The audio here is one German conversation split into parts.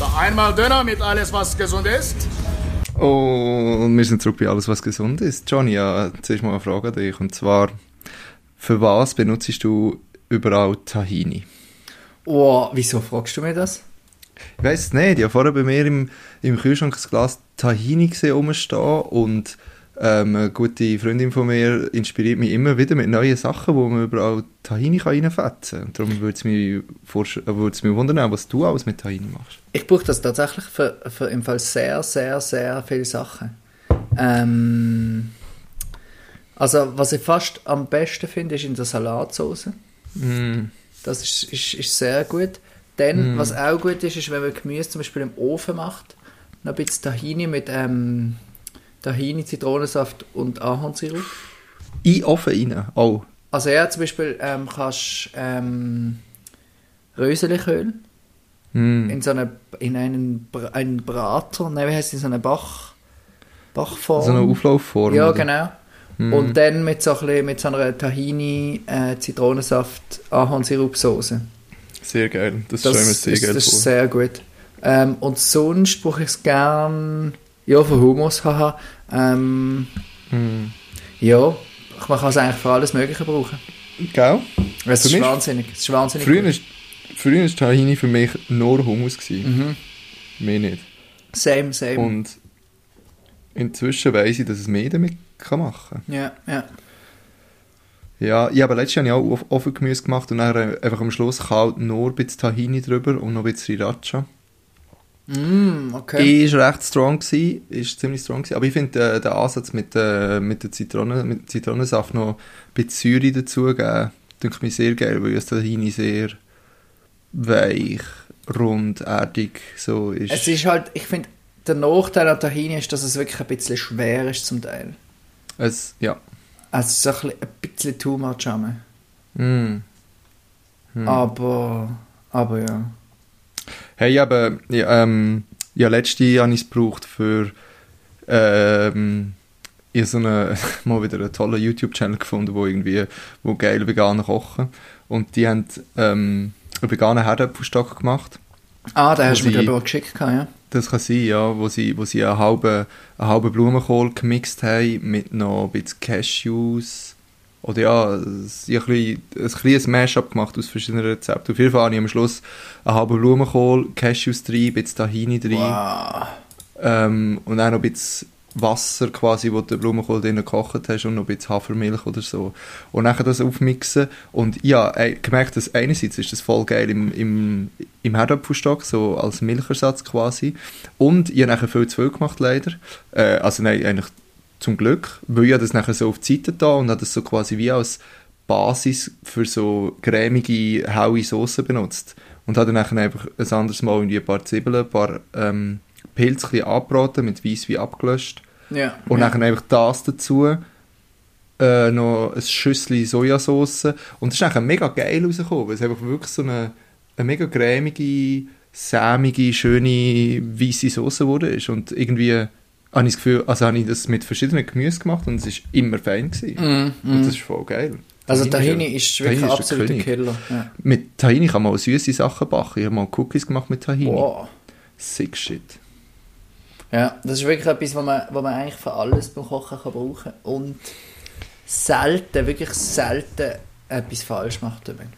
Da einmal Döner mit alles, was gesund ist. Oh, und wir sind zurück bei alles, was gesund ist. Johnny, ja, zuerst mal eine Frage an dich. Und zwar, für was benutzt du überall Tahini? Oh, wieso fragst du mir das? Ich weiß es nicht. Ich habe vorher bei mir im, im Kühlschrank ein Glas Tahini gesehen rumstehen und ähm, eine gute Freundin von mir inspiriert mich immer wieder mit neuen Sachen, wo man überall Tahini kann reinfetzen kann. Darum würde es mich, äh, mich wundern, was du alles mit Tahini machst. Ich brauche das tatsächlich für, für im Fall sehr, sehr, sehr viele Sachen. Ähm, also, was ich fast am besten finde, ist in der Salatsauce. Mm. Das ist, ist, ist sehr gut. Dann, mm. was auch gut ist, ist, wenn man Gemüse zum Beispiel im Ofen macht, noch ein bisschen Tahini mit ähm, Tahini, Zitronensaft und Ahornsirup. In Ofen rein? Oh. Also ja, zum Beispiel ähm, kannst ähm, Röseliköl mm. in so eine, in einen, einen Brater, nein, wie heißt es, in so eine Bach, Bachform. So eine Auflaufform? Ja, oder? genau. Mm. Und dann mit so, ein bisschen, mit so einer Tahini, äh, Zitronensaft, Ahornsirup-Soße. Sehr geil, das, das ist sehr geil Das ist sehr gut. Ähm, und sonst brauche ich es gern ja, für Hummus, haha. Ähm, hm. Ja, man kann es eigentlich für alles Mögliche brauchen. Gell? Es ist, wahnsinnig, es ist wahnsinnig. Früher ist, früher ist Tahini für mich nur Hummus. Gewesen. Mhm. Mehr nicht. Same, same. Und inzwischen weiss ich, dass es mehr damit kann machen kann. Ja, ja. Ja, ich habe letztes Jahr auch Ofengemüse gemacht und dann einfach am Schluss kalt nur ein bisschen Tahini drüber und noch ein bisschen Sriracha. Mm, okay. Ist recht strong gewesen, ist ziemlich strong gewesen. Aber ich finde äh, den Ansatz mit, äh, mit der Zitrone, mit Zitronensaft noch ein bisschen Säure dazugeben, denke ich mir sehr geil, weil das Tahini sehr weich, rund, erdig so ist. Es ist halt, ich finde, der Nachteil an Tahini ist, dass es wirklich ein bisschen schwer ist zum Teil. Es, ja. Also so ein bisschen, ein bisschen too much. Mm. Hm. Aber, aber ja. Hey, aber ja, ähm, ja, letzte Jahr habe ich es gebraucht für ähm, ich so eine, mal wieder einen tollen YouTube-Channel gefunden, wo irgendwie, wo geil vegan kochen. Und die haben ähm, einen veganen Herdöpfelstock gemacht. Ah, da hast du mir ich geschickt, ja. Das kann sein, ja, wo sie, wo sie einen halben, einen halben Blumenkohl gemixt haben mit noch ein bisschen Cashews oder ja, haben ein, ein kleines Mashup gemacht aus verschiedenen Rezepten. Auf jeden Fall habe ich am Schluss einen halben Blumenkohl, Cashews drin, ein bisschen Tahini drin. Wow. Ähm, und auch noch ein bisschen Wasser quasi, wo den Blumenkohl drin gekocht hast und noch ein bisschen Hafermilch oder so. Und dann das aufmixen. Und ja, gemerkt, dass einerseits ist das voll geil im, im, im Herdapfelstock, so als Milchersatz quasi. Und ich habe nachher viel zu viel gemacht, leider. Äh, also nein, eigentlich zum Glück, weil ich das nachher so auf die Seite da und habe das so quasi wie als Basis für so cremige, haue Soße benutzt. Und habe dann nachher einfach ein anderes Mal irgendwie ein paar Zwiebeln, ein paar ähm, Pilze angebraten, mit Weiss wie abgelöscht. Ja, und ja. dann einfach das dazu, äh, noch ein Schüssel Sojasauce. Und das ist nachher mega geil rausgekommen, weil es einfach wirklich so eine, eine mega cremige, sämige, schöne, weiße Soße wurde. Und irgendwie habe ich das Gefühl, also habe ich das mit verschiedenen Gemüse gemacht und es war immer fein. Gewesen. Mm, mm. Und das ist voll geil. Also Tahini, ist wirklich ein absoluter Killer. Ja. Mit Tahini kann man auch süße Sachen backen. Ich habe mal Cookies gemacht mit Tahini. Wow. Sick shit. Ja, das ist wirklich etwas, was man, was man eigentlich für alles beim Kochen kann brauchen kann. Und selten, wirklich selten etwas falsch macht damit.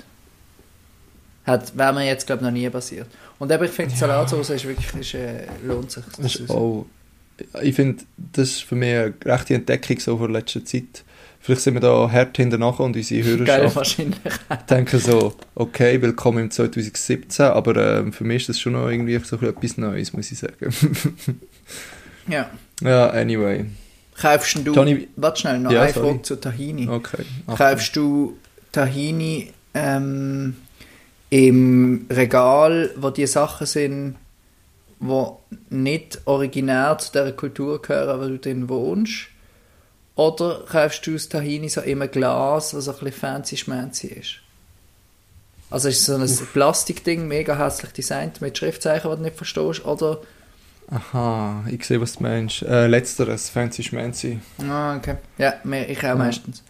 Hat, wäre mir jetzt, glaube ich, noch nie passiert. Und eben, ich finde, ja. Salatsauce ist wirklich, ist, äh, lohnt sich. Das ist auch ich finde, das ist für mich eine rechte Entdeckung so vor letzter Zeit. Vielleicht sind wir da hart hinterher und unsere Hörerschaft denken so, okay, willkommen im 2017, aber äh, für mich ist das schon noch irgendwie so etwas Neues, muss ich sagen. ja. Ja, anyway. Kaufst du, Tony, warte schnell, noch ja, eine sorry. Frage zu Tahini. Okay. Kaufst du Tahini ähm, im Regal, wo die Sachen sind, die nicht originär zu dieser Kultur gehören, wo du drin wohnst? Oder kaufst du das Tahini so einem Glas, was ein bisschen fancy-schmancy ist? Also ist es so ein Uff. Plastikding, mega hässlich designt, mit Schriftzeichen, die du nicht verstehst, oder... Aha, ich sehe, was du meinst. Äh, letzteres, fancy-schmancy. Ah, okay. Ja, ich auch ja. meistens.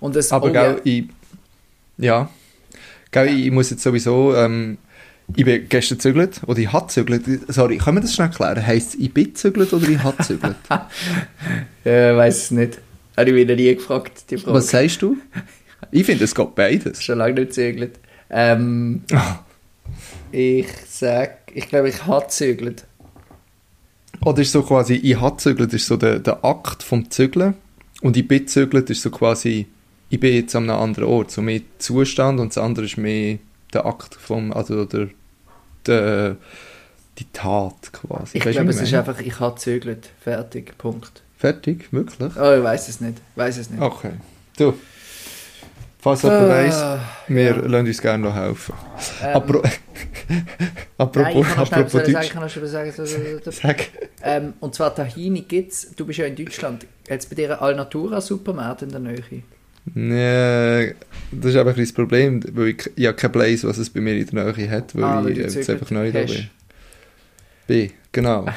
Und das, Aber, oh, gell, ja. ich... Ja. Gell, ja. ich muss jetzt sowieso... Ähm, Ich bin gestern gezügelt, oder ich habe gezügelt. Sorry, können wir das schnell klären? Heisst es, ich bin gezügelt oder ich habe gezügelt? Ja, weiß es nicht. Habe ich noch nie gefragt, die Frage. Was sagst du? Ich finde, es geht beides. Schon lange nicht gezügelt. Ähm, ich sag, ich glaube, ich habe gezügelt. Oder ist so quasi, ich habe gezügelt, ist so der, der Akt vom Zügeln. Und ich bin gezügelt, ist so quasi, ich bin jetzt an einem anderen Ort. So mehr Zustand und das andere ist mehr der Akt vom, also der, der die Tat quasi. Ich glaube, es ich ist einfach, ich habe gezügelt. Fertig, Punkt. Fertig, wirklich? Oh, ich weiß es nicht. Weiß es nicht. Okay. Du. Falls jemand weiss, Ah, wir ja. lassen uns gerne noch helfen. Ähm, Apro Nein, apropos ich kann noch schnell apropos was sagen, Deutsch. ich kann noch schnell sagen. So, so, so, so. Sag. Ähm, und zwar Tahini gibt's, du bist ja in Deutschland, jetzt bei dir einen Alnatura Supermarkt in der Nähe. Nee, das ist einfach ein das Problem, weil ich, habe keinen Blaze, was es bei mir in der Nähe hat, weil Ah, weil ich jetzt einfach neu da bin. Bin, genau.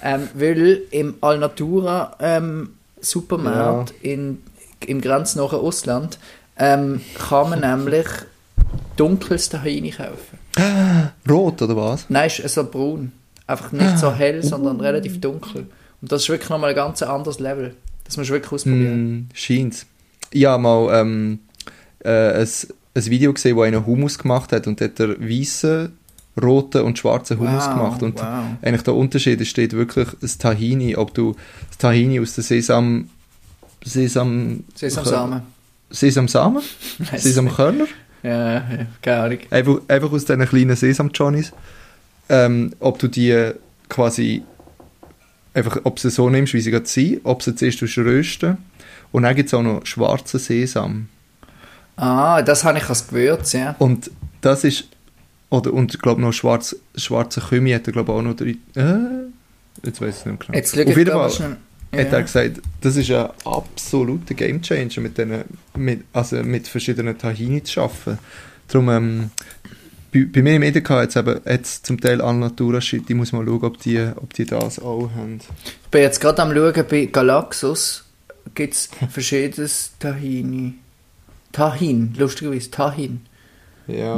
Ähm, weil im Alnatura ähm, Supermarkt in, im grenznahen Ausland ähm, kann man nämlich dunkles Tahini kaufen. Rot oder was? Nein, es ist so braun. Einfach nicht so hell, sondern relativ dunkel. Und das ist wirklich nochmal ein ganz anderes Level. Das musst du wirklich ausprobieren. Mm, scheint's. Ich habe mal ähm, äh, ein, ein Video gesehen, wo einer Hummus gemacht hat und hat er weißen, roten und schwarzen Hummus Wow, gemacht. Und wow. eigentlich der Unterschied ist, steht wirklich das Tahini, ob du das Tahini aus der Sesam... Sesam... Sesamsamen. Sesamsamen? Sesamkörner? Ja, ja, keine Ahnung. Einfach, einfach aus diesen kleinen Sesam-Johnnies. Ähm, ob du die quasi einfach, ob sie so nimmst, wie sie gerade sind, ob sie zuerst rösten und dann gibt es auch noch schwarzen Sesam. Ah, das habe ich als Gewürz, ja. Und das ist, oder, und ich glaube noch schwarz, schwarze Kümmel hat er glaube auch noch drin. Äh, jetzt weiß ich nicht mehr genau. Jetzt Auf jeden Fall schnell. hat er gesagt, das ist ein absoluter Gamechanger mit, denen, mit, also mit verschiedenen Tahini zu arbeiten. Darum, ähm, bei, bei mir im Edeka hat es eben zum Teil Alnatura Shit, ich muss mal schauen, ob die, ob die das auch haben. Ich bin jetzt gerade am schauen, bei Galaxus gibt es verschiedenes Tahini. Tahin, lustigerweise, Tahin. Ja,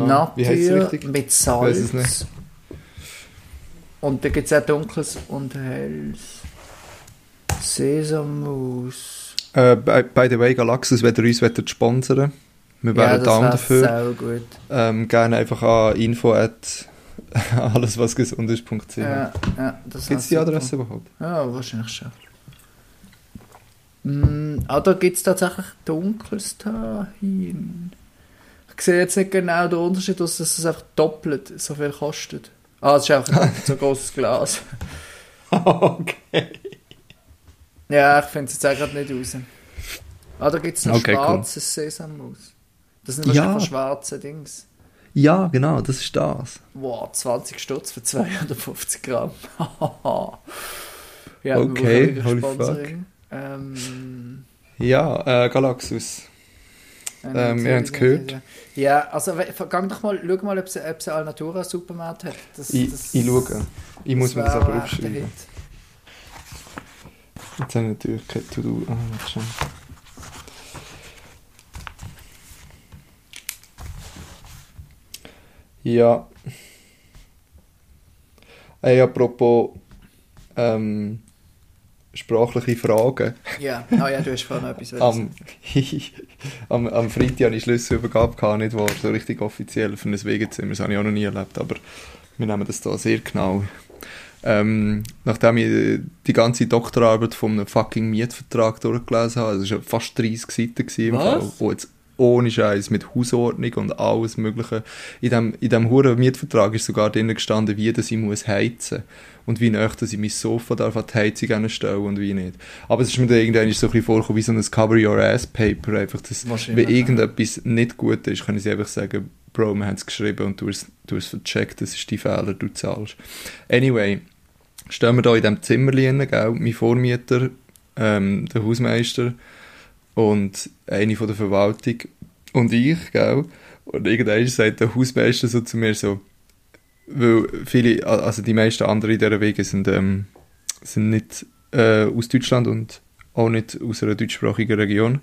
richtig? mit Salz. Und da gibt es auch dunkles und helles. Sesammus. Äh, by, by the way, Galaxus, wenn ihr uns wollt sponsern wir wären Ja, down dafür. gut. Ähm, gerne einfach an info at alleswasgesund.ch. Ja, ja, das Gibt es die. Adresse überhaupt? Ja, wahrscheinlich schon. Mm, ah, da gibt es tatsächlich dunkles Tahin. Ich sehe jetzt nicht genau den Unterschied, dass es einfach doppelt so viel kostet. Ah, es ist auch ein so großes Glas. okay. Ja, ich finde es jetzt auch gerade nicht raus. Ah, da gibt es noch Okay, cool. schwarzes Sesammus. Das sind Ja. wahrscheinlich schwarze Dings. Ja, genau, das ist das. Wow, 20 Stutz für 250 Gramm. ja, Okay, holy Sponsoring. Ähm, Ja, äh, Galaxus. Ähm, wir haben's gehört. Ja, also gang doch mal, schau mal, ob sie, ob sie Alnatura Supermarkt hat. Das, Ich, das, ich schaue. Ich muss mir das aber aufschreiben. Jetzt habe ich natürlich kein To-Do. Ah, warte schon. Ja. Hey, apropos ähm, sprachliche Fragen. Ja, ah ja, du hast vorhin noch etwas Am, am, am Freitag hatte ich Schlüsselübergabe, gehabt, nicht wahr? So richtig offiziell für ein Wegezimmer. Das habe ich auch noch nie erlebt, aber wir nehmen das da sehr genau. Ähm, nachdem ich die ganze Doktorarbeit von einem fucking Mietvertrag durchgelesen habe, das war fast 30 Seiten gewesen im Was? Fall, wo jetzt ohne Scheiß mit Hausordnung und alles mögliche. In dem, in dem huren Mietvertrag ist sogar drin gestanden, wie das ich muss heizen und wie nahe, dass ich mein Sofa darf an die Heizung anstellen und wie nicht. Aber es ist mir dann irgendwann so ein bisschen vorgekommen wie so ein Cover Your Ass Paper, einfach, dass, wenn irgendetwas nicht gut ist, kann ich sie einfach sagen, Bro, wir haben es geschrieben und du hast, du hast vercheckt, das ist dein Fehler, du zahlst. Anyway, stehen wir da in diesem Zimmerchen, gell, mein Vormieter, ähm, der Hausmeister und eine von der Verwaltung und ich, gell, und irgendwann sagt der Hausmeister so zu mir so, weil viele, also die meisten anderen in dieser Wege sind, ähm, sind nicht äh, aus Deutschland und auch nicht aus einer deutschsprachigen Region.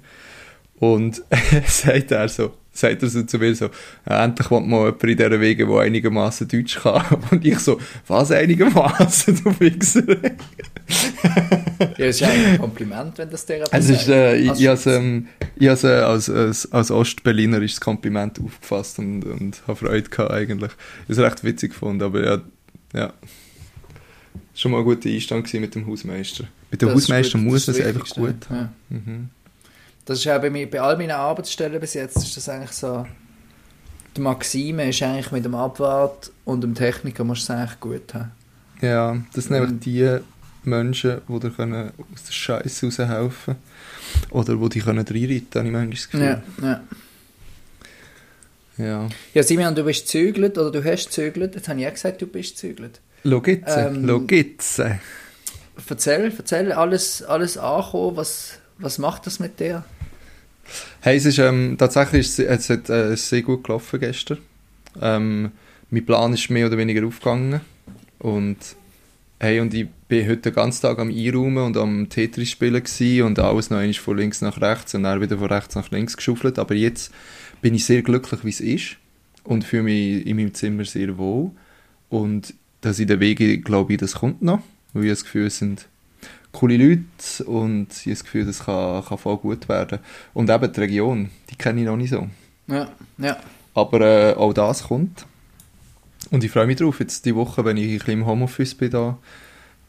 Und sagt er so, sagt er so zu mir so, endlich kommt mal jemand in dieser Wege, der einigermaßen Deutsch kann. Und ich so, was einigermaßen, du Wichser? Ja, es ist eigentlich ein Kompliment, wenn das der Es ist, äh, ich, Also, ich has, ähm, äh, als, als, als Ostberliner ist das Kompliment aufgefasst und, und habe Freude gehabt eigentlich. Ich habe es recht witzig gefunden, aber ja, ja. Schon mal ein guter Einstand mit dem Hausmeister. Mit dem das ist Hausmeister gut, muss das es ist einfach gut haben. Ja. Mhm. Das ist auch bei, mir, bei all meinen Arbeitsstellen bis jetzt ist das eigentlich so. Die Maxime ist eigentlich mit dem Abwart und dem Techniker musst du es eigentlich gut haben. Ja, das sind Mhm. einfach die Menschen, die dir können aus der Scheiße raushelfen Oder die dich können reinreiten können, habe ich manchmal das Gefühl. Ja, ja. Ja. Ja, Simeon, du bist zügelt oder du hast zügelt. Jetzt habe ich ja gesagt, du bist zügelt. Schau jetzt, Ähm, jetzt. Erzähl, erzähl, alles, alles ankommen. Was, was macht das mit dir? Hey, es ist, ähm, tatsächlich ist es, hat, äh, sehr gut gelaufen gestern. Ähm, mein Plan ist mehr oder weniger aufgegangen. Und, hey, und ich bin heute den ganzen Tag am Einräumen und am Tetris spielen und alles noch einmal von links nach rechts und dann wieder von rechts nach links geschaufelt. Aber jetzt bin ich sehr glücklich, wie es ist und fühle mich in meinem Zimmer sehr wohl. Und dass in den Wege, glaube ich, das kommt noch, weil ich das Gefühl, es sind coole Leute und ich habe das Gefühl, das kann, kann voll gut werden. Und eben die Region, die kenne ich noch nicht so. Ja, ja. Aber äh, auch das kommt. Und ich freue mich drauf, jetzt die Woche, wenn ich ein bisschen im Homeoffice bin, da,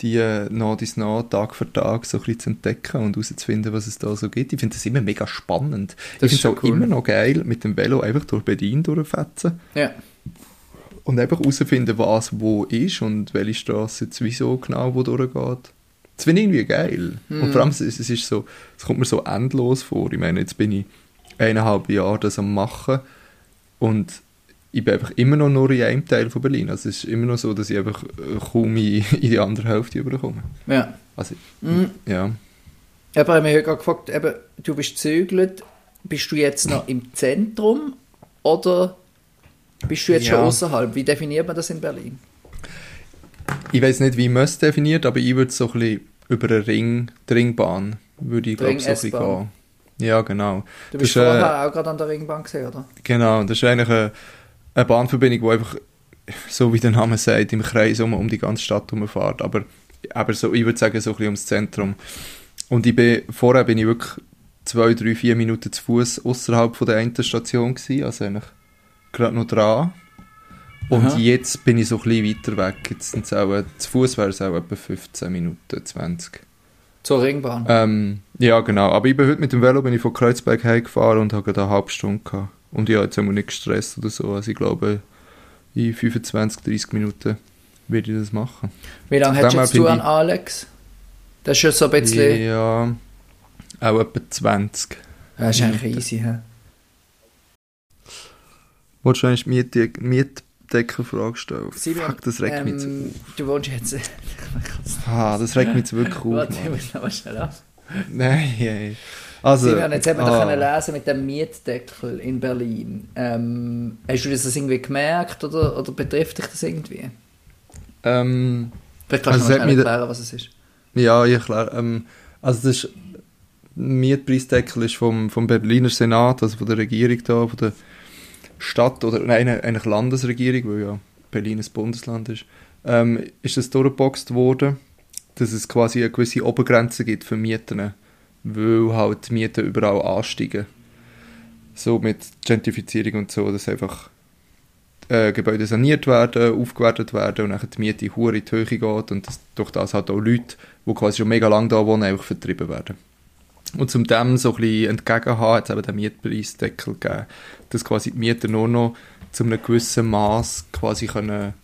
die äh, nach Tag für Tag so ein bisschen zu entdecken und herauszufinden, was es da so gibt. Ich finde das immer mega spannend. Das ich finde es auch cool. immer noch geil, mit dem Velo einfach durch Berlin durchfetzen ja. und einfach herausfinden, was wo ist und welche Straße jetzt wieso genau wo durchgeht. Das finde ich irgendwie geil. Mhm. Und vor allem, es, es ist so, es kommt mir so endlos vor. Ich meine, jetzt bin ich eineinhalb Jahre das am machen und ich bin einfach immer noch nur in einem Teil von Berlin. Also es ist immer noch so, dass ich einfach äh, kaum in, in die andere Hälfte überkomme. ja. Also, Mhm. ja. Aber ich habe mich gerade gefragt, eben, du bist zügelt. Bist du jetzt noch im Zentrum oder bist du jetzt Ja. schon außerhalb? Wie definiert man das in Berlin? Ich weiß nicht, wie man es definiert, aber ich würde so ein bisschen über einen Ring, die Ringbahn, würde ich glaube so ein bisschen gehen. Ja, genau. Du bist Das äh, vorher auch gerade an der Ringbahn gesehen, oder? Genau, das ist eigentlich eine, eine Bahnverbindung, die einfach, so wie der Name sagt, im Kreis um, um die ganze Stadt herumfährt. Aber, aber so, ich würde sagen, so ein bisschen ums Zentrum. Und ich bin, vorher bin ich wirklich zwei, drei, vier Minuten zu Fuß außerhalb von der einen Station gewesen, also eigentlich gerade noch dran. Und Aha. jetzt bin ich so ein bisschen weiter weg. Jetzt sind es auch, zu Fuß wäre es auch etwa 15 Minuten, 20. Zur Ringbahn. Ähm, ja, genau. Aber ich bin heute mit dem Velo bin ich von Kreuzberg heimgefahren und habe eine halbe Stunde gehabt. Und ja, jetzt haben wir nicht gestresst oder so. Also ich glaube, in 25, 30 Minuten werde ich das machen. Wie lange hättest du Dann jetzt du an Alex? Das ist schon so ein bisschen... Ja, auch etwa 20. Ja, das ist eigentlich easy. He? Wolltest du eigentlich die Miet Mietdeckerfrage stellen? Simon, Fuck, das regt mich zu ähm, Du wohnst jetzt... Ah, das regt mich zu wirklich auf. Warte, ich muss noch schnell ab. Nein, ey. Also, jetzt haben wir ah. doch können lesen mit dem Mietdeckel in Berlin. Ähm, hast du das irgendwie gemerkt oder, oder betrifft dich das irgendwie? ähm, Vielleicht kannst Also du mal da- erklären, was es ist. Ja, ja klar. Ähm, also das ist, Mietpreisdeckel ist vom, vom Berliner Senat, also von der Regierung da, von der Stadt, oder nein, eigentlich Landesregierung, weil ja Berlin ein Bundesland ist, ähm, ist das durchgeboxt worden, dass es quasi eine gewisse Obergrenze gibt für Mieten, weil halt die Mieten überall ansteigen. So mit Gentrifizierung und so, dass einfach äh, Gebäude saniert werden, aufgewertet werden und dann die Miete in die Höhe geht und dass durch das halt auch Leute, die quasi schon mega lange da wohnen, einfach vertrieben werden. Und zum dem so ein bisschen entgegenhaben, hat es eben den Mietpreisdeckel gegeben, dass quasi die Mieter nur noch zu einem gewissen Maß quasi können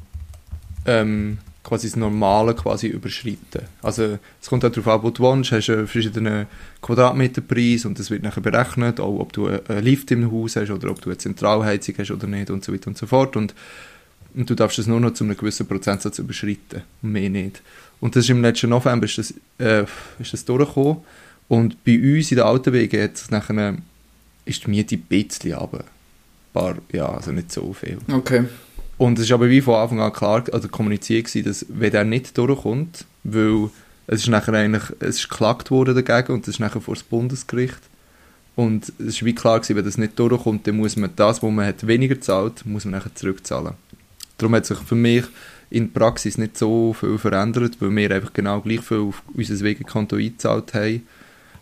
ähm, quasi das Normale quasi überschreiten. Also es kommt auch darauf an, wo du wohnst, hast einen verschiedenen Quadratmeterpreis und das wird nachher berechnet, auch ob du einen Lift im Haus hast oder ob du eine Zentralheizung hast oder nicht und so weiter und so fort und, und du darfst es nur noch zu einem gewissen Prozentsatz überschreiten, mehr nicht. Und das ist im letzten November ist das, äh, ist das durchgekommen und bei uns in den alten nachher, ist die Miete ein bisschen runter. Paar, ja, also nicht so viel. Okay. Und es ist aber wie von Anfang an klar, also kommuniziert gewesen, dass wenn der nicht durchkommt, weil es ist nachher eigentlich, es ist geklagt worden dagegen und es ist nachher vor das Bundesgericht Und es war wie klar, gewesen, wenn das nicht durchkommt, dann muss man das, was man hat, weniger zahlt, muss man nachher zurückzahlen. Darum hat sich für mich in der Praxis nicht so viel verändert, weil wir einfach genau gleich viel auf unser Wegekonto eingezahlt haben,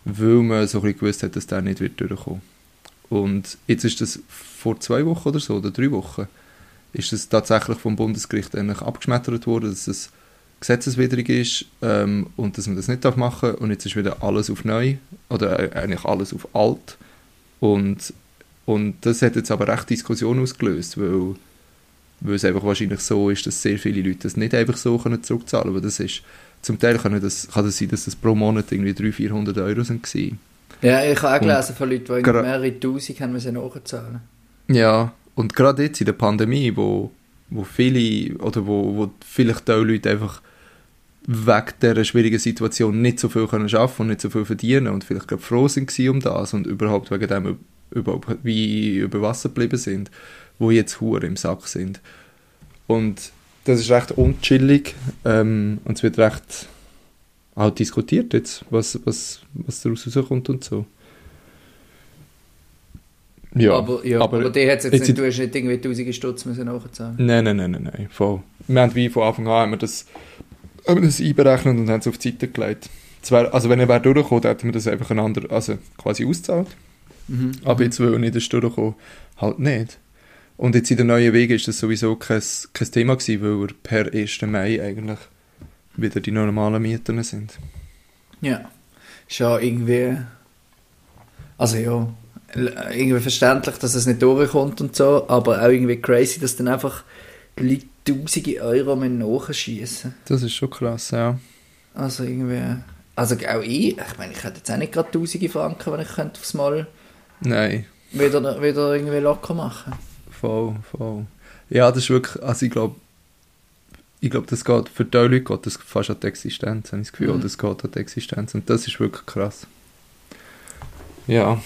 weil man so ein gewusst hat, dass der nicht wird durchkommen. Und jetzt ist das vor zwei Wochen oder so, oder drei Wochen, ist das tatsächlich vom Bundesgericht eigentlich abgeschmettert worden, dass es gesetzeswidrig ist ähm, und dass man das nicht machen darf. Und jetzt ist wieder alles auf neu oder äh, eigentlich alles auf alt. Und, und das hat jetzt aber recht Diskussion ausgelöst, weil, weil es einfach wahrscheinlich so ist, dass sehr viele Leute das nicht einfach so können zurückzahlen können. das ist, zum Teil kann das, kann das sein, dass das pro Monat irgendwie 300, 400 Euro sind gewesen. Ja, ich habe auch gelesen von Leuten, die mehrere Tausend haben müssen nachzahlen. Ja, und gerade jetzt in der Pandemie, wo, wo viele oder wo, wo vielleicht auch Leute einfach wegen dieser schwierigen Situation nicht so viel können arbeiten und nicht so viel verdienen und vielleicht gerade froh sind um das und überhaupt wegen dem überhaupt wie über Wasser geblieben sind, wo jetzt Huren im Sack sind. Und das ist recht unchillig ähm, und es wird recht auch diskutiert jetzt, was, was, was daraus rauskommt und so. Ja, aber, ja, aber, aber die hat jetzt, jetzt nicht, du hast nicht irgendwie tausende Stutz müssen nachzahlen. Nein, nein, nein, nein, nein, voll. Wir haben wie von Anfang an haben wir das haben wir das einberechnet und haben es auf die Seite gelegt. Zwar, also wenn er wäre durchgekommen, hätten wir das einfach einander, also quasi ausgezahlt. Mhm. Aber jetzt, weil er nicht durchgekommen, halt nicht. Und jetzt in den neuen Wegen ist das sowieso kein, kein Thema gewesen, weil er per 1. Mai eigentlich wieder die normalen Mieten sind. Ja, ja irgendwie, also ja, irgendwie verständlich, dass es nicht durchkommt und so, aber auch irgendwie crazy, dass dann einfach Leute tausende Euro nachschießen. Das ist schon krass, ja. Also irgendwie, also auch ich, ich meine, ich hätte jetzt auch nicht gerade tausende Franken, wenn ich könnte aufs Mal Nein. Wieder, wieder irgendwie locker machen. Voll, voll. Ja, das ist wirklich, also ich glaube, ich glaube, das geht, für die Leute geht das fast an die Existenz, habe ich das Gefühl, mhm. das geht an die Existenz und das ist wirklich krass. Ja.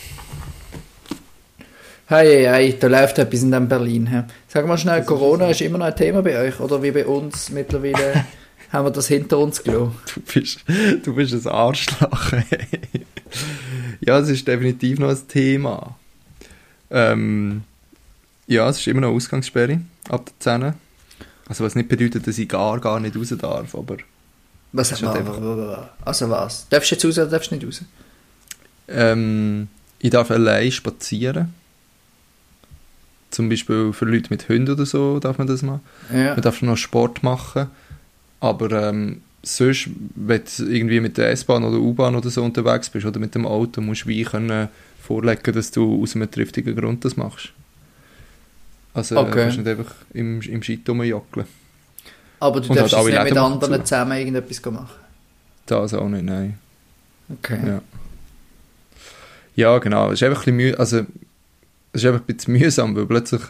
Hey, hey, hey, da läuft etwas in dem Berlin. He. Sag mal schnell, das Corona ist, ist, immer noch ein Thema bei euch oder wie bei uns mittlerweile haben wir das hinter uns gelassen? Du bist, du bist ein Arschloch. ja, es ist definitiv noch ein Thema. Ähm, ja, es ist immer noch Ausgangssperre ab der 10. Also was nicht bedeutet, dass ich gar, gar nicht raus darf, aber... Was hat man, einfach... Also was? Darfst du jetzt raus oder darfst du nicht raus? Ähm, ich darf allein spazieren zum Beispiel für Leute mit Hunden oder so darf man das machen. Ja. Man darf noch Sport machen. Aber ähm, sonst, wenn du irgendwie mit der S-Bahn oder U-Bahn oder so unterwegs bist oder mit dem Auto, musst du wie können vorlegen, dass du aus einem triftigen Grund das machst. Also okay. du kannst nicht einfach im, im Shit rumjockeln. Aber du Und darfst halt nicht mit anderen zusammen irgendetwas machen? Das auch nicht, nein. Okay. Ja, ja genau. Es ist einfach ein bisschen müde. Also das ist einfach ein bisschen mühsam, weil plötzlich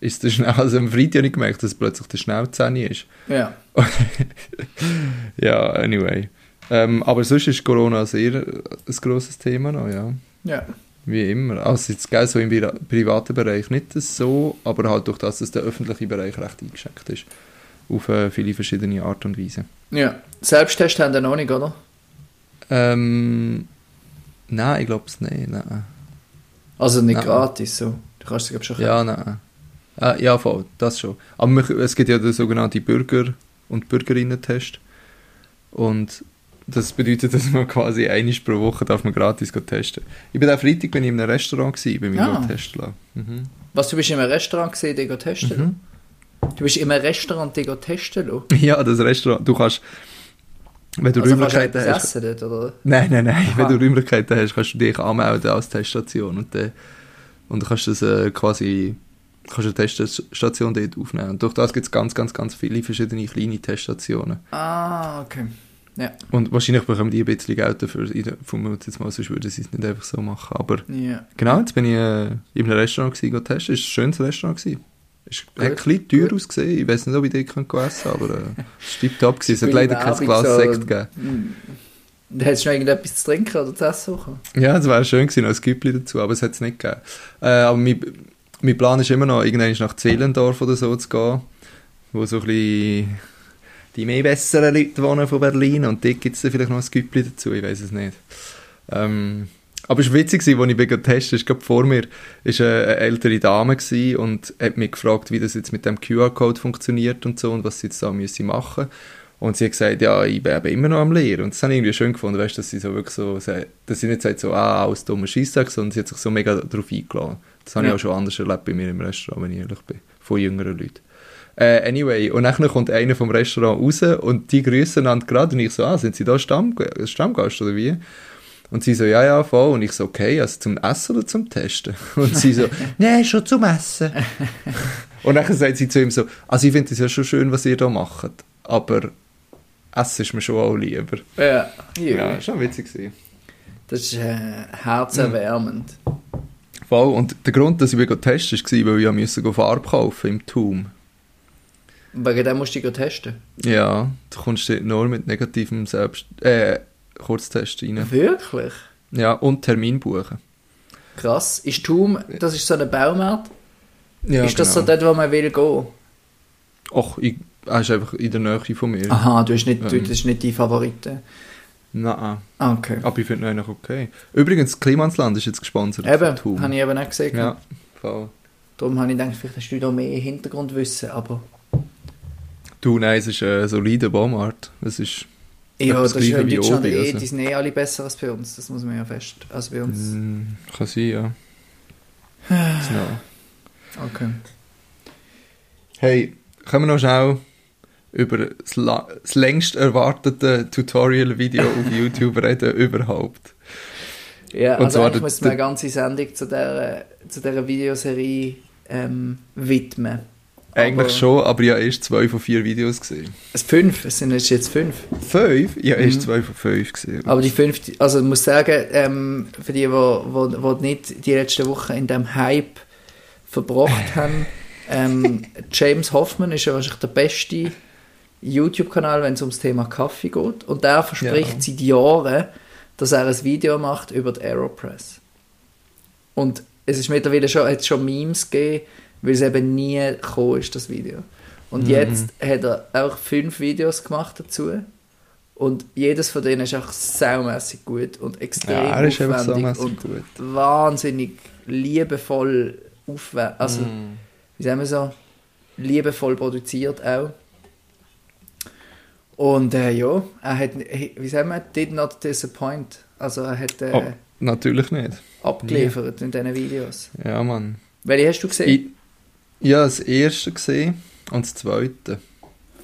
ist der schnell, also am Freitag habe ich gemerkt, dass plötzlich der 10 ist. Ja. ja, anyway. Ähm, aber sonst ist Corona sehr ein grosses Thema noch, ja. Ja. Wie immer. Also jetzt geil, so im privaten Bereich nicht so, aber halt durch das, dass der öffentliche Bereich recht eingeschränkt ist. Auf äh, viele verschiedene Art und Weise. Ja. Selbsttest haben wir noch nicht, oder? Ähm, nein, ich glaube es nicht, nein. Also nicht nein. gratis, so. Du kannst es schon Ja, nein. Äh, ja, voll, das schon. Aber es gibt ja den sogenannten Bürger- und Bürgerinnen-Test. Und das bedeutet, dass man quasi einmal pro Woche darf man gratis testen. Ich bin am Freitag bin ich in einem Restaurant gewesen, bei mir ah. testen. Mhm. Was, du bist in einem Restaurant gesehen, die testen mhm. Du bist in einem Restaurant, die testen lassen? Ja, das Restaurant, du kannst wenn du also Räumlichkeiten hast. Dort, oder? Nein, nein, nein. Aha. Wenn du Räumlichkeiten hast, kannst du dich anmelden als Teststation und dann, und dann kannst du das äh, quasi kannst eine Teststation dort aufnehmen. Und durch das gibt es ganz, ganz, ganz viele verschiedene kleine Teststationen. Ah, okay. Ja. Und wahrscheinlich bekommen die ein bisschen Geld dafür. Vermute jetzt mal, sonst würden sie es nicht einfach so machen. Aber ja. genau, jetzt bin ich äh, in einem Restaurant gewesen, testen. Es war ein schönes Restaurant. Gewesen. Es hat ein bisschen teuer ausgesehen. Ich weiß nicht, ob ich dort essen konnte, aber äh, es war top. Es hat leider kein Glas so, Sekt gegeben. Hättest du noch irgendetwas zu trinken oder zu essen bekommen? Ja, es wäre schön gewesen, noch ein Güppli dazu, aber es hat es nicht gegeben. Äh, aber mein, mein Plan ist immer noch, irgendwann nach Zehlendorf oder so zu gehen, wo so ein bisschen die mehr besseren Leute wohnen von Berlin und dort gibt es vielleicht noch ein Güppli dazu, ich weiß es nicht. Ähm, Aber es war witzig, als ich bin testen ist gerade vor mir ist eine ältere Dame und hat mich gefragt, wie das jetzt mit dem QR-Code funktioniert und so und was sie jetzt da müssen machen und sie hat gesagt, ja, ich bin eben immer noch am Lehren. Und das habe ich irgendwie schön gefunden, weißt, dass sie so wirklich so, dass sie nicht sagt so, ah, alles dummer Scheissdreck, sondern sie hat sich so mega darauf eingeladen. Das habe ja. ich auch schon anders erlebt bei mir im Restaurant, wenn ich ehrlich bin, von jüngeren Leuten. Äh, anyway, und dann kommt einer vom Restaurant raus und die grüßen einander gerade und ich so, ah, sind sie da Stamm Stammgast oder wie? Und sie so, ja, ja, voll. Und ich so, okay, also zum Essen oder zum Testen? Und sie so, nein, schon zum Essen. und dann sagt sie zu ihm so, also ich finde es ja schon schön, was ihr da macht, aber Essen ist mir schon auch lieber. Ja, ja. ja schon witzig gewesen. Das ist äh, herzerwärmend. Voll. Und der Grund, dass ich testen war, weil ich musste Farbe kaufen im Tum. Wegen dem musst du dich testen? Ja, du kommst nur mit negativem Selbst... Äh, Kurztest rein. Wirklich? Ja, und Termin buchen. Krass. Ist Tum, das ist so ein Baumarkt? Ja, Ist das genau. so dort, wo man will gehen? Ach, ich, er ist einfach in der Nähe von mir. Aha, du hast nicht, ähm. du, das ist nicht dein Favorite. Nein. Okay. Aber ich finde ihn eigentlich okay. Übrigens, Klimansland ist jetzt gesponsert Eben, von habe ich eben auch gesehen. Ja, voll. Darum habe ich gedacht, vielleicht hast du da mehr Hintergrundwissen, aber... Du, nein, es ist ein solider Baumart. Es ist... Ja, das, das ist ja in Deutschland eh, also. die sind eh alle besser als bei uns, das muss man ja fest, also bei uns. Mm, kann sein, ja. so. Okay. Hey, können wir noch schnell über das, das längst erwartete Tutorial-Video auf YouTube reden überhaupt? Ja, Und also eigentlich muss man eine ganze Sendung zu dieser, zu dieser Videoserie ähm, widmen. Eigentlich schon, aber ich habe erst zwei von vier Videos gesehen. Es fünf, es sind jetzt fünf. Fünf? Ich habe erst mhm. zwei von fünf gesehen. Aber die fünf, also ich muss sagen, ähm, für die, die, die, die nicht die letzten Wochen in diesem Hype verbracht haben, ähm, James Hoffman ist ja wahrscheinlich der beste YouTube-Kanal, wenn es ums Thema Kaffee geht. Und der verspricht ja. seit Jahren, dass er ein Video macht über die Aeropress. Und es ist mittlerweile schon, hat schon Memes gegeben, weil es eben nie gekommen ist, das Video. Und mhm. jetzt hat er auch fünf Videos gemacht dazu. Und jedes von denen ist auch saumässig gut und extrem ja, er ist aufwendig und gut. wahnsinnig liebevoll aufwendig. Also, mm. wie sagen wir so, liebevoll produziert auch. Und äh, ja, er hat, wie sagen wir, did not disappoint. Also er hat äh, oh, natürlich nicht. abgeliefert ja. in diesen Videos. Ja, Mann. Welche hast du gesehen? Ja, das erste gesehen und das zweite.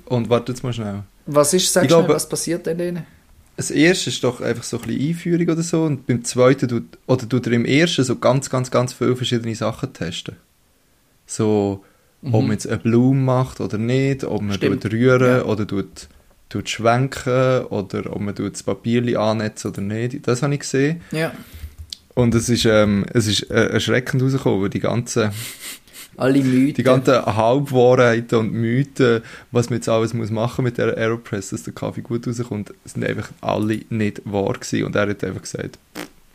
Und warte jetzt mal schnell. Was ist, sag glaube, was passiert denn denen? Das erste ist doch einfach so ein bisschen Einführung oder so und beim zweiten tut, oder tut er im ersten so ganz, ganz, ganz viele verschiedene Sachen testen. So, mhm. ob man jetzt eine Blume macht oder nicht, ob man Stimmt. rühren ja. oder tut, tut schwenken oder ob man das Papier annetzt oder nicht. Das habe ich gesehen. Ja. Und es ist, ähm, es ist äh, erschreckend rausgekommen, weil die ganzen alle Mythen. Die ganzen Halbwahrheiten und Mythen, was man jetzt alles muss machen mit der Aeropress, dass der Kaffee gut rauskommt, sind einfach alle nicht wahr gewesen. Und er hat einfach gesagt,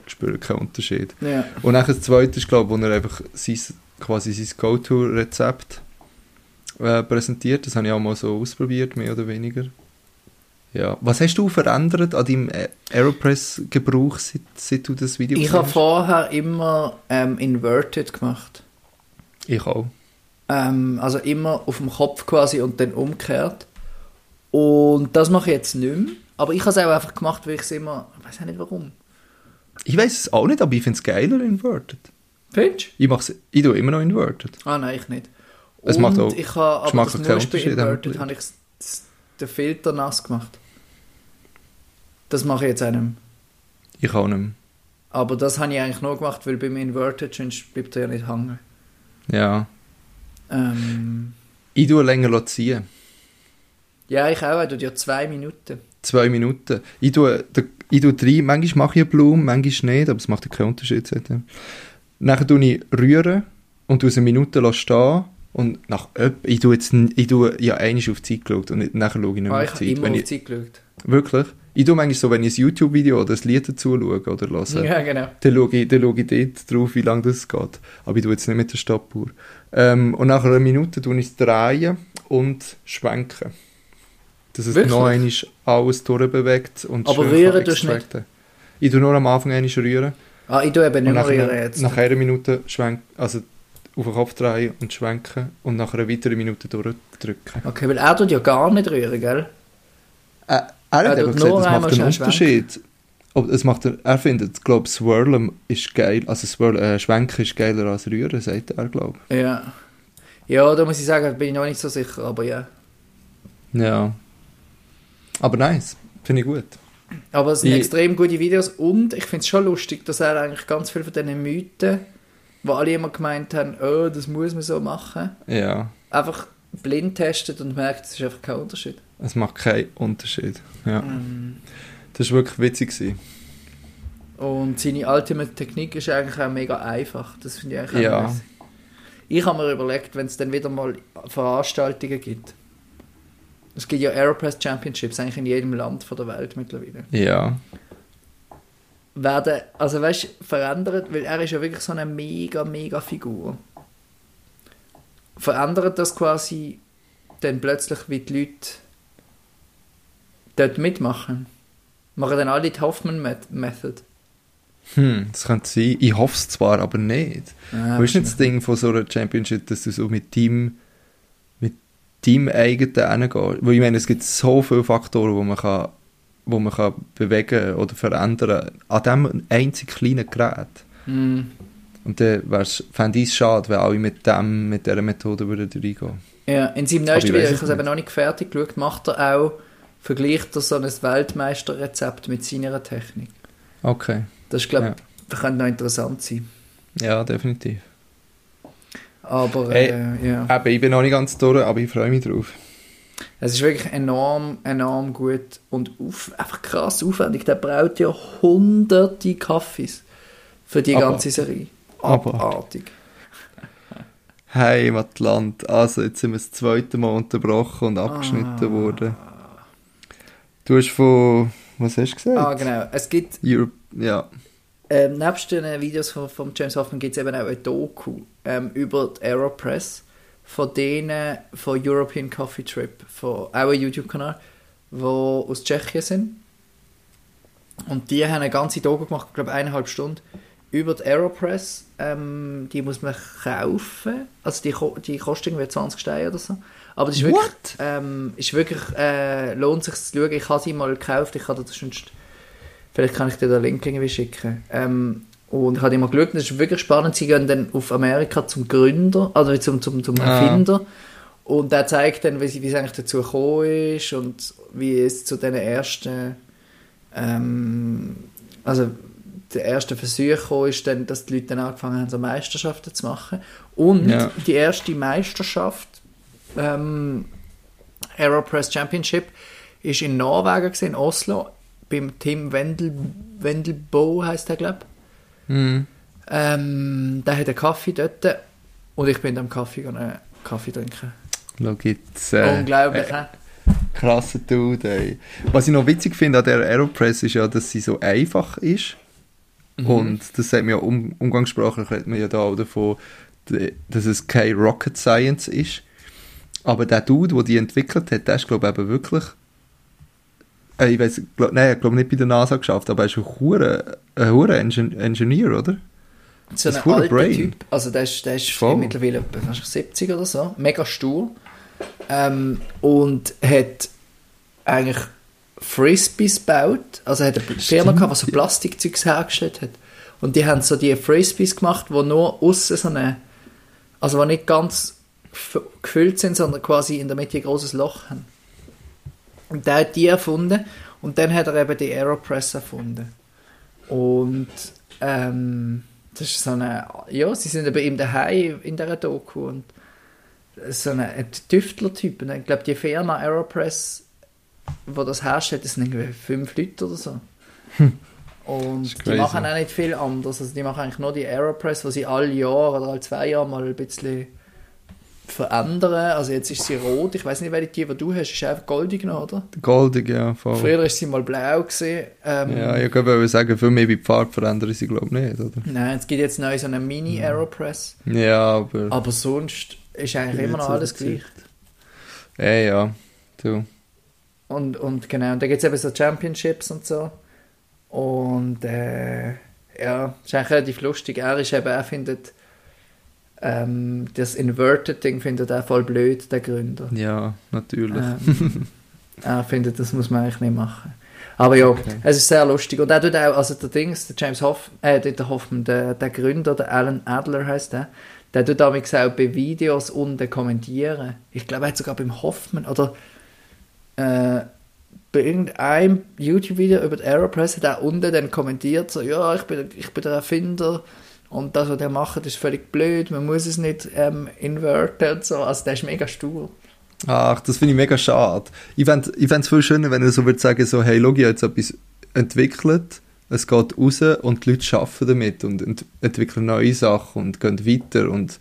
ich spüre keinen Unterschied. Ja. Und dann das Zweite ist, glaube ich, wo er einfach sein, quasi sein Go-To-Rezept äh, präsentiert. Das habe ich auch mal so ausprobiert, mehr oder weniger. Ja. Was hast du verändert an deinem Aeropress-Gebrauch, seit, seit, du das Video Ich habe vorher immer ähm, Inverted gemacht. Ich auch. Ähm, also immer auf dem Kopf quasi und dann umgekehrt. Und das mache ich jetzt nicht mehr. Aber ich habe es auch einfach gemacht, weil ich es immer... Ich weiß auch nicht warum. Ich weiß es auch nicht, aber ich finde es geiler inverted. Findest du? Ich, ich tue immer noch inverted. Ah nein, ich nicht. Es und macht auch ich habe, aber das nur bei inverted habe ich den Filter nass gemacht. Das mache ich jetzt einem. Ich auch nicht mehr. Aber das habe ich eigentlich nur gemacht, weil beim Inverted sonst bleibt er ja nicht hängen. Ja. Ähm, ich tue länger ziehen. Ja, ich auch. Du ja zwei Minuten. Zwei Minuten. Ich tue, ich tue drei, manchmal mache ich eine Blume, manchmal nicht, aber es macht keinen Unterschied. Nachher tue ich rühren und tue eine Minute stehen und nach ich tue jetzt, ich tue ja einmal auf die Zeit geschaut und nachher schaue ich nicht mehr ah, auf die Zeit. Ich habe immer auf die Zeit geschaut. Wirklich? Ich tue manchmal so, wenn ich ein YouTube-Video oder ein Lied dazu schaue oder höre, ja, genau. dann schaue ich, dann schaue ich dort drauf, wie lange das geht. Aber ich tue jetzt nicht mit der Stoppuhr. Ähm, und nach einer Minute tue ich es drehen und schwenken. Dass es Wirklich? noch einmal alles durchbewegt und Aber rühren tust du nicht? Ich tue nur am Anfang einmal rühren Ah, ich tue eben nicht mehr rühren jetzt. nach einer Minute schwenken, also auf den Kopf drehen und schwenken und nach einer weiteren Minute durchdrücken. Okay, weil er tut ja gar nicht rühren, gell? Äh, er hat eben gesagt, es macht einen Unterschied. Ob, es macht, er findet, glaube Swirlen ist geil, also Swirl, äh, Schwenken ist geiler als Rühren, sagt er, glaube Ja. Ja, da muss ich sagen, bin ich noch nicht so sicher, aber ja. Ja. Aber nice, finde ich gut. Aber es sind Ich- extrem gute Videos und ich finde es schon lustig, dass er eigentlich ganz viel von diesen Mythen, wo alle immer gemeint haben, oh, das muss man so machen, Ja, einfach blind testet und merkt, es ist einfach kein Unterschied. Es macht keinen Unterschied. Ja. Ähm, Das war wirklich witzig. Gewesen. Und seine Ultimate Technik ist eigentlich auch mega einfach. Das finde ich eigentlich Ja. auch nice. Ich habe mir überlegt, wenn es dann wieder mal Veranstaltungen gibt. Es gibt ja Aeropress Championships eigentlich in jedem Land von der Welt mittlerweile. Ja. Werden, also weißt du, verändert, weil er ist ja wirklich so eine mega, mega Figur. Verändert das quasi dann plötzlich, wie die Leute dort mitmachen? Machen dann alle die Hoffman-Method? Hm, das könnte sein. Ich hoffe es zwar, aber nicht. Ja, Wo ist nicht das Ding von so einer Championship, dass du so mit Team mit Team eigenen hingehst? Weil ich meine, es gibt so viele Faktoren, wo man kann, wo man kann bewegen oder verändern an diesem einzigen kleinen Gerät. Hm. Und dann fände ich es schade, wenn alle mit, dem, mit dieser Methode würden reingehen. Ja, in seinem neuesten ich Video, ich habe es eben noch nicht fertig geschaut, macht er auch, vergleicht er so ein Weltmeisterrezept mit seiner Technik. Okay. Das ist, glaube Ja. ich, das könnte noch interessant sein. Ja, definitiv. Aber Hey. äh, ja, Eben, ich bin noch nicht ganz durch, aber ich freue mich drauf. es ist wirklich enorm, enorm gut und auf, einfach krass aufwendig. Der braucht ja hunderte Kaffees für die Aber- ganze Serie. aber- Abartig. Heimatland. Also, jetzt sind wir das zweite Mal unterbrochen und abgeschnitten Ah. worden. Du hast von, was hast du gesagt? Ah, genau. Es gibt Europe, ja. Ähm, nebst den Videos von, von James Hoffman gibt es eben auch ein Doku ähm, über die Aeropress von denen von European Coffee Trip, von auch YouTube-Kanal, wo aus Tschechien sind. Und die haben eine ganze Doku gemacht, ich glaube eineinhalb Stunden, über die Aeropress. Ähm, die muss man kaufen. Also die, ko- die kostet irgendwie 20 Steine oder so. Aber das ist wirklich, ähm, ist wirklich äh, lohnt sich zu schauen. Ich habe sie mal gekauft, ich habe das sonst Vielleicht kann ich dir den Link irgendwie schicken. Ähm, und ich habe immer geschaut, das ist wirklich spannend. Sie gehen dann auf Amerika zum Gründer, also zum, zum, zum Ah. Erfinder. Und der zeigt dann, wie, sie, wie es eigentlich dazu gekommen ist und wie es zu den ersten, ähm, also der erste Versuch gekommen ist, dann, dass die Leute dann angefangen haben, so Meisterschaften zu machen. Und Ja. die erste Meisterschaft, ähm, Aeropress Championship, ist in Norwegen gewesen, in Oslo, beim Tim Wendel, Wendelbo heißt der, glaube Hm. ähm, der hat einen Kaffee dort und ich bin am Kaffee gegangen, äh, Kaffee trinken. Jetzt. Äh, Unglaublich, äh, krasser Dude, ey. Was ich noch witzig finde an der Aeropress ist ja, dass sie so einfach ist. Mhm. Und das sagt man ja um, umgangssprachlich, redet man ja da auch davon, dass es keine Rocket Science ist. Aber der Dude, der die entwickelt hat, der ist, glaube ich, eben wirklich. Äh, ich weiß, glaub, nein, ich glaube nicht bei der NASA geschafft, aber er ist ein hure Ingen Ingenieur, oder? So ein alter Brain. Typ, also der ist, der ist Voll. mittlerweile fast 70 oder so, mega stur. Ähm, und hat eigentlich Frisbees gebaut, also er hat eine Firma gehabt, die so Plastikzeugs hergestellt hat. Und die haben so die Frisbees gemacht, wo nur außen so eine, also die nicht ganz gef- gefüllt sind, sondern quasi in der Mitte ein großes Loch haben. Und der hat die erfunden und dann hat er eben die Aeropress erfunden. Und ähm, das ist so eine, ja, sie sind ihm daheim in dieser Doku und so ein ein Tüftler-Typ. Und ich glaube, die Firma Aeropress, die das herstellt, das sind irgendwie fünf Leute oder so. Und ist die machen auch nicht viel anders. Also die machen eigentlich nur die Aeropress, wo sie alle Jahre oder alle zwei Jahre mal ein bisschen verändern. Also jetzt ist sie rot. Ich weiß nicht, welche die, die du hast, ist einfach goldig noch, oder? Goldig, ja, voll. Früher war sie mal blau. Gewesen. Ähm, Ja, ich wollte sagen, viel mehr bei die Farbe verändern sie, glaube ich, nicht, oder? Nein, es gibt jetzt neu so eine Mini-Aeropress. Ja, aber... Aber sonst ist eigentlich immer noch alles gleich. Ja, ja, du. Und, und genau, und da gibt es eben so Championships und so. Und äh, ja, ist eigentlich relativ lustig. Er ist eben, er findet ähm, das Inverted-Ding findet er voll blöd, der Gründer. Ja, natürlich. Ähm, er findet, das muss man eigentlich nicht machen. Aber ja, Okay. es ist sehr lustig. Und er tut auch, also der Dings, der James Hoff, äh, der Hoffman, der, der Gründer, der Alan Adler heißt der, der tut damals auch bei Videos unten kommentieren. Ich glaube, er hat sogar beim Hoffman oder äh, bei irgendeinem YouTube-Video über die Aeropress hat er unten dann kommentiert, so, ja, ich bin, ich bin der Erfinder und das, was der macht, ist völlig blöd, man muss es nicht ähm, inverten und so. Also der ist mega stur. Ach, das finde ich mega schade. Ich fände fänd's viel schöner, wenn er so würde sagen, so, hey, ich habe jetzt etwas entwickelt, es geht raus und die Leute arbeiten damit und ent entwickeln neue Sachen und gehen weiter und,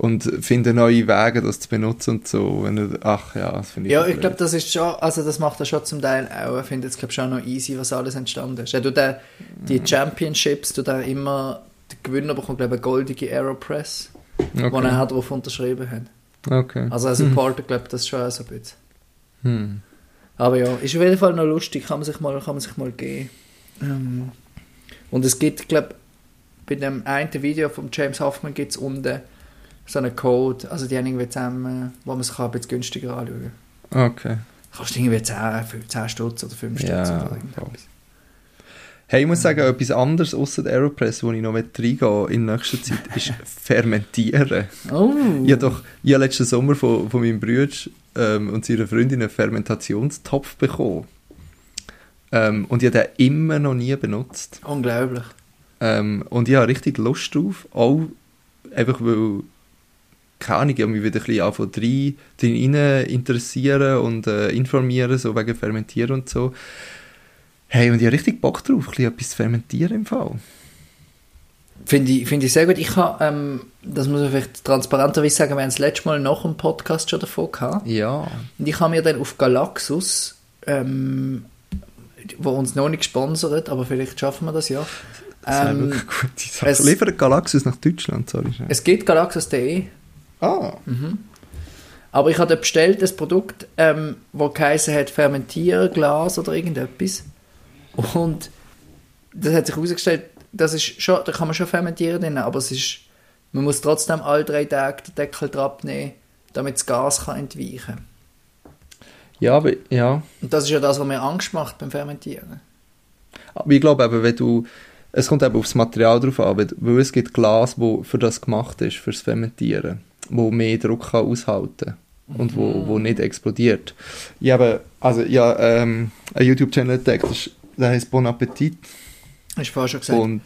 und finden neue Wege, das zu benutzen und so. Wenn ach ja, das finde ich Ja, ich glaube, das ist schon, also das macht er schon zum Teil auch. Er findet es, glaube schon noch easy, was alles entstanden ist. Er tut auch die Championships, tut er immer, der Gewinner bekommt, glaube ich, eine goldige Aeropress, okay. er darauf unterschrieben hat. okay. Also er supportet, glaube ich, das schon auch so ein bisschen. Hm. Aber ja, ist auf jeden Fall noch lustig, kann man sich mal, kann man sich mal geben. Ähm, und es gibt, glaube bei dem einen Video von James Hoffman gibt es unten so einen Code, also die haben irgendwie zusammen, wo man sich ein bisschen günstiger anschauen kann. Okay. Kostet irgendwie 10, 10 Stutz oder 5 Stutz Ja, oder irgendetwas. Hey, ich muss sagen, etwas anderes außer der Aeropress, wo ich noch reingehen in nächster Zeit, ist Fermentieren. Oh! Ich habe doch ich habe letzten Sommer von, von meinem Bruder ähm, und seiner Freundin einen Fermentationstopf bekommen. Ähm, und ich habe den immer noch nie benutzt. Unglaublich. Ähm, und ich habe richtig Lust drauf, auch einfach weil, keine Ahnung, ich habe mich wieder ein bisschen von drin, drin interessieren und äh, informieren, so wegen Fermentieren und so. Hey, und ich habe richtig Bock drauf, ein bisschen etwas zu fermentieren im Fall. Finde ich, finde ich sehr gut. Ich habe, ähm, das muss man vielleicht transparenterweise sagen, wir haben das letzte Mal nach dem Podcast schon davon gehabt. Ja. Und ich habe mir dann auf Galaxus, ähm, wo uns noch nicht gesponsert, aber vielleicht schaffen wir das ja. Das Ähm, wirklich Sache. es- Liefert Galaxus nach Deutschland, sorry. es gibt galaxus.de, ah, aber ich habe bestellt ein Produkt, ähm, wo geheißen hat Fermentieren, Glas oder irgendetwas. Und das hat sich herausgestellt, das ist schon, da kann man schon fermentieren drin, aber es ist, man muss trotzdem alle drei Tage den Deckel drauf nehmen, damit das Gas kann entweichen kann. ja, aber, ja. Und das ist ja das, was mir Angst macht beim Fermentieren. Aber ich glaube eben, wenn du, es kommt eben aufs Material drauf an, weil es gibt Glas, wo für das gemacht ist, fürs Fermentieren, wo mehr Druck kann aushalten und wo, wo nicht explodiert. Ich habe, also ja, ähm, einen YouTube-Channel entdeckt, der heißt Bon Appetit Hast du vorher schon gesagt. und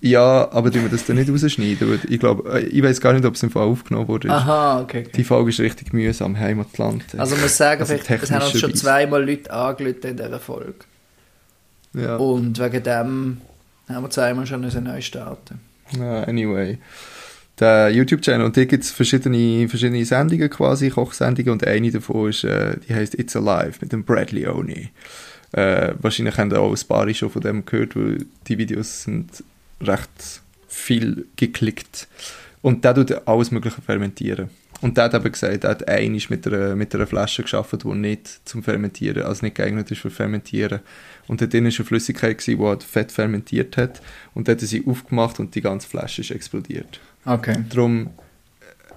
ja, aber tun wir das dann nicht rausschneiden, ich glaube, äh, ich weiß gar nicht, ob es im Fall aufgenommen wurde. Aha, okay. okay. Die Folge ist richtig mühsam, Heimatland. Also muss sagen, Also vielleicht, es haben uns schon zweimal Leute angelötet in dieser Folge. ja. Und wegen dem haben wir zweimal schon neu starten. Ja, anyway. Der YouTube-Channel, und da gibt es verschiedene, verschiedene Sendungen quasi, Kochsendungen, und eine davon ist, äh, die heißt It's Alive mit dem Brad Leone. Äh, wahrscheinlich haben auch ein paar schon von dem gehört, weil die Videos sind recht viel geklickt. Und der tut alles mögliche fermentieren. Und der hat eben gesagt, er hat einiges mit einer, mit einer Flasche geschaffen, die nicht zum Fermentieren, also nicht geeignet ist für Fermentieren. Und dort drin war eine Flüssigkeit, die halt Fett fermentiert hat. Und dort hat er sie aufgemacht und die ganze Flasche ist explodiert. Okay. Darum,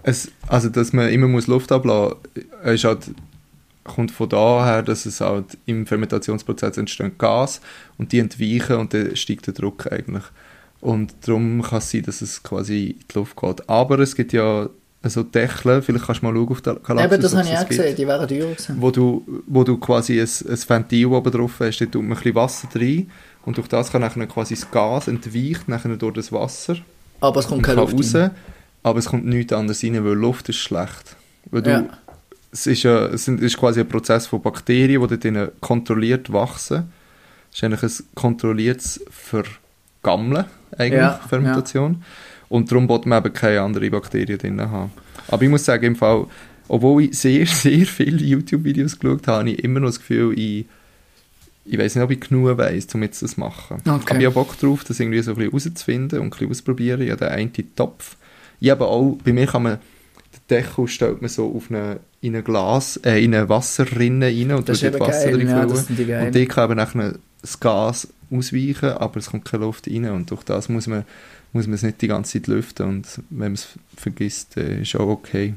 es, also dass man immer muss Luft ablassen muss, ist halt, kommt von daher, dass es halt im Fermentationsprozess entsteht Gas und die entweichen und dann steigt der Druck eigentlich. Und darum kann es sein, dass es quasi in die Luft geht. Aber es gibt ja so Deckel, vielleicht kannst du mal schauen auf der Galaxis, Eben, das habe ich auch gesehen, die wären teuer gewesen. wo du, wo du quasi ein, ein Ventil oben drauf hast, da tut man ein bisschen Wasser rein und durch das kann nachher quasi das Gas entweicht nachher durch das Wasser Aber es kommt keine Luft raus, rein. aber es kommt nichts anderes rein, weil Luft ist schlecht. Weil du, Ja. es, ist ja, es ist quasi ein Prozess von Bakterien, die dort kontrolliert wachsen. Es ist eigentlich ein kontrolliertes Vergammeln, eigentlich, Ja, Fermentation. Und darum wollte man eben keine anderen Bakterien drin haben. Aber ich muss sagen, im Fall, obwohl ich sehr, sehr viele YouTube-Videos geschaut habe, habe ich immer noch das Gefühl, ich, ich weiß nicht, ob ich genug weiß, um jetzt das zu machen. Okay. Aber ich habe Bock drauf, das irgendwie so ein bisschen rauszufinden und ein bisschen auszuprobieren. Ich habe den einen Topf. Ich habe auch, bei mir kann man, den Deckel stellt man so auf eine, in ein Glas, äh, in eine Wasserrinne rein und Das tut Wasser geil, drin ja, die. Und die kann eben nachher das Gas ausweichen, aber es kommt keine Luft rein und durch das muss man, muss man es nicht die ganze Zeit lüften und wenn man es vergisst, äh, ist auch okay.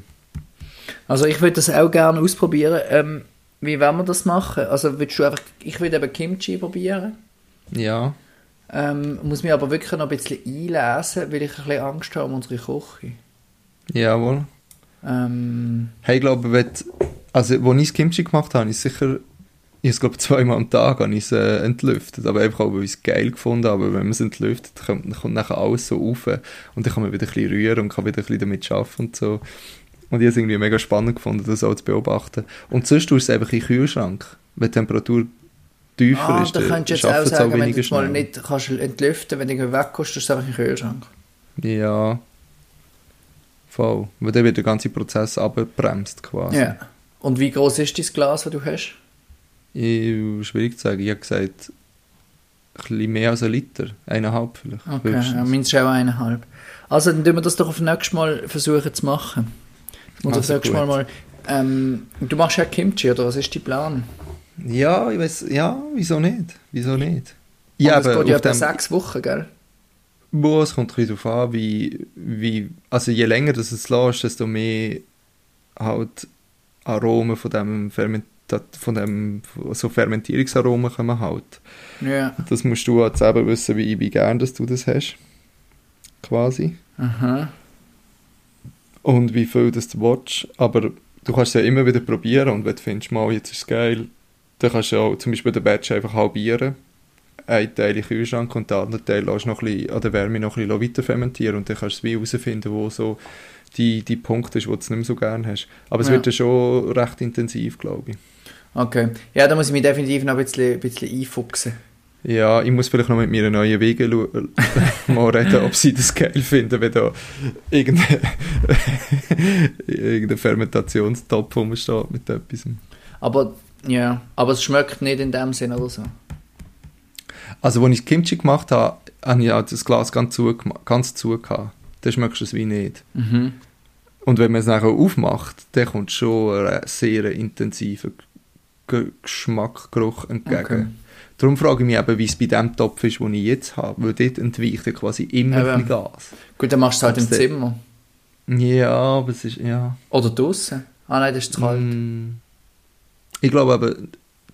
Also ich würde das auch gerne ausprobieren. Ähm, wie wollen wir das machen? Also würdest du einfach, ich würde eben Kimchi probieren. Ja, Ähm, muss mich aber wirklich noch ein bisschen einlesen, weil ich ein bisschen Angst habe um unsere Küche. jawohl. Ähm, Hey, ich glaube, wenn, also, als ich das Kimchi gemacht habe, ist sicher, ich es glaube zweimal am Tag habe ich es, äh, entlüftet, aber einfach auch, weil ich es geil gefunden habe, aber wenn man es entlüftet, kommt, kommt nachher alles so rauf und dann kann man wieder ein bisschen rühren und kann wieder ein bisschen damit arbeiten und so. Und ich habe es irgendwie mega spannend gefunden, das auch zu beobachten. Und sonst tust du es einfach in den Kühlschrank, wenn die Temperatur tiefer ah, ist, da dann könntest du jetzt auch sagen, wenn du es mal nicht kannst entlüften wenn du wegkommst, tust du es einfach in den Kühlschrank. Ja, voll. Weil dann wird der ganze Prozess abgebremst quasi. Ja. Und wie groß ist dein Glas, das du hast? Ich, schwierig zu sagen. Ich habe gesagt, ein bisschen mehr als ein Liter. Eineinhalb vielleicht. Okay, höchstens. ja, meins ist auch eineinhalb. Also dann tun wir das doch auf nächstes Mal versuchen zu machen. Muss Also das nächste Mal. Ähm, du machst ja Kimchi, oder was ist dein Plan? Ja, ich weiß, ja, wieso nicht? Wieso nicht? Und Ja, aber geht ja etwa dem, sechs Wochen, gell? Boah, es kommt ein darauf an, wie, wie, also je länger das es lässt, desto mehr halt Aromen von dem Fermentat, von dem, so Fermentierungsaromen kommen halt. Ja. Das musst du halt selber wissen, wie, wie gern dass du das hast. Quasi. Aha. Und wie viel das du willst. Aber du kannst es ja immer wieder probieren und wenn du findest, mal, jetzt ist es geil, dann kannst du auch zum Beispiel den Batch einfach halbieren. Ein Teil in den Kühlschrank und den anderen Teil lässt noch ein bisschen, an der Wärme noch ein bisschen weiter fermentieren und dann kannst du es wie herausfinden, wo so die, die Punkt ist, wo du es nicht mehr so gerne hast. Aber es Ja. wird dann schon recht intensiv, glaube ich. Okay. Ja, da muss ich mich definitiv noch ein bisschen, ein bisschen einfuchsen. Ja, ich muss vielleicht noch mit meiner neuen Wege lu- mal reden, ob sie das geil finden, wenn da irgendein, irgendein Fermentationstopf rumsteht mit etwas. Aber, ja, aber es schmeckt nicht in dem Sinn oder so. Also, als ich Kimchi gemacht habe, habe ich auch das Glas ganz zu, ganz zu gehabt. Dann schmeckst du es wie nicht. Mhm. Und wenn man es nachher aufmacht, dann kommt schon ein sehr intensiver G Geschmack, Geruch entgegen. Okay. Darum frage ich mich eben, wie es bei dem Topf ist, den ich jetzt habe. Weil dort entweicht ja quasi immer bisschen Gas. Gut, dann machst du es halt im Zimmer. Ja, aber es ist, ja. Oder draußen. Ah nein, das ist zu kalt. Mm. Ich glaube aber,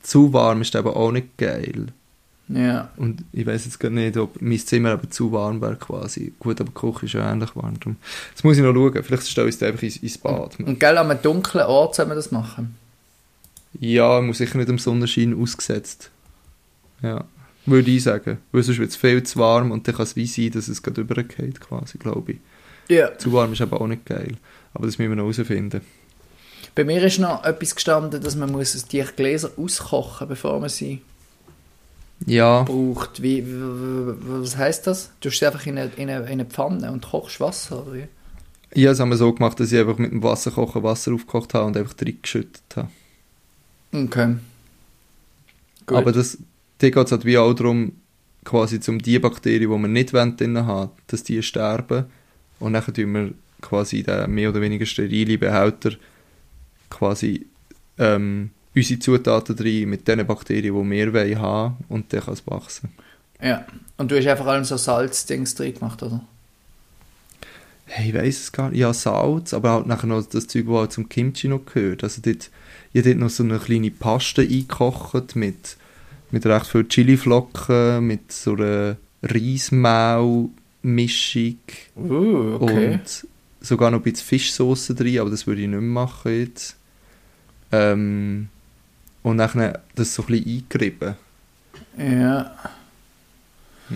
zu warm ist eben auch nicht geil. Ja. Und ich weiß jetzt gar nicht, ob mein Zimmer eben zu warm wäre quasi. Gut, aber die Küche ist ja ähnlich warm. Darum. Jetzt muss ich noch schauen. Vielleicht stelle ich es einfach ins, ins Bad. Und gell, an einem dunklen Ort soll man das machen. Ja, muss sicher nicht dem Sonnenschein ausgesetzt. Ja, würde ich sagen. Weil sonst wird es viel zu warm und dann kann es wie sein, dass es gerade übergeht quasi, glaube ich. Ja. Zu warm ist aber auch nicht geil. Aber das müssen wir noch herausfinden. Bei mir ist noch etwas gestanden, dass man muss die Gläser auskochen, bevor man sie Ja, braucht. Wie, was heisst das? Du sie einfach in eine, in, eine, in eine Pfanne und kochst Wasser, oder wie? ich habe es einmal so gemacht, dass ich einfach mit dem Wasserkocher Wasser aufgekocht habe und einfach reingeschüttet habe. Okay. Gut. Aber das, da geht es halt wie auch darum, quasi um die Bakterien, die wir nicht drin haben, dass die sterben. Und dann tun wir quasi den mehr oder weniger sterilen Behälter quasi ähm, unsere Zutaten rein mit den Bakterien, die wir wollen haben und dann kann es wachsen. Ja. Und du hast einfach allem so Salzdings drin gemacht, oder? Hey, ich weiss es gar nicht. Ja, Salz, aber halt nachher noch das Zeug, das halt zum Kimchi noch gehört. Also dort, ich habe dort noch so eine kleine Paste eingekocht mit, mit recht viel Chiliflocken, mit so einer Reismehl-Mischung Uh, und sogar noch ein bisschen Fischsauce drin, aber das würde ich nicht mehr machen jetzt. Ähm, und dann das so ein bisschen eingerieben. Ja.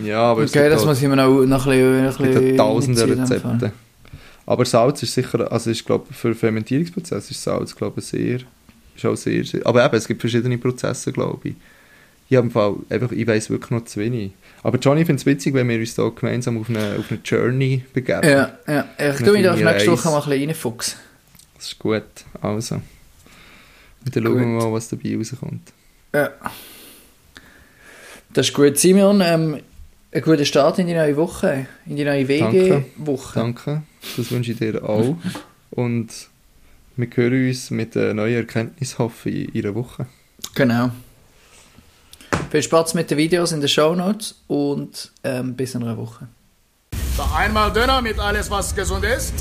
Ja, aber es okay, gibt das halt- muss ich mir noch, noch ein bisschen, Es gibt bisschen tausende. Rezepte. Aber Salz ist sicher, also ist glaube für den Fermentierungsprozess ist Salz glaube ich sehr, ist auch sehr, sehr, aber eben, es gibt verschiedene Prozesse glaube ich. Ich habe im Fall, einfach, ich weiß wirklich noch zu wenig. Aber Johnny, ich finde es witzig, wenn wir uns da gemeinsam auf eine, auf eine Journey begeben. Ja, ja. Ich tue mich da nächste Reise. Woche mal ein bisschen reinfuchsen. Das ist gut, also. Und dann schauen wir mal, was dabei rauskommt. Ja. Das ist gut. Simeon, ähm, einen guten Start in die neue Woche, in die neue Danke. WG-Woche. Danke, das wünsche ich dir auch. Und wir hören uns mit einer neuen Erkenntnis, hoffe ich, in einer Woche. Genau. Viel Spaß mit den Videos in den Show Notes und ähm, bis in einer Woche. Einmal Döner mit alles, was gesund ist.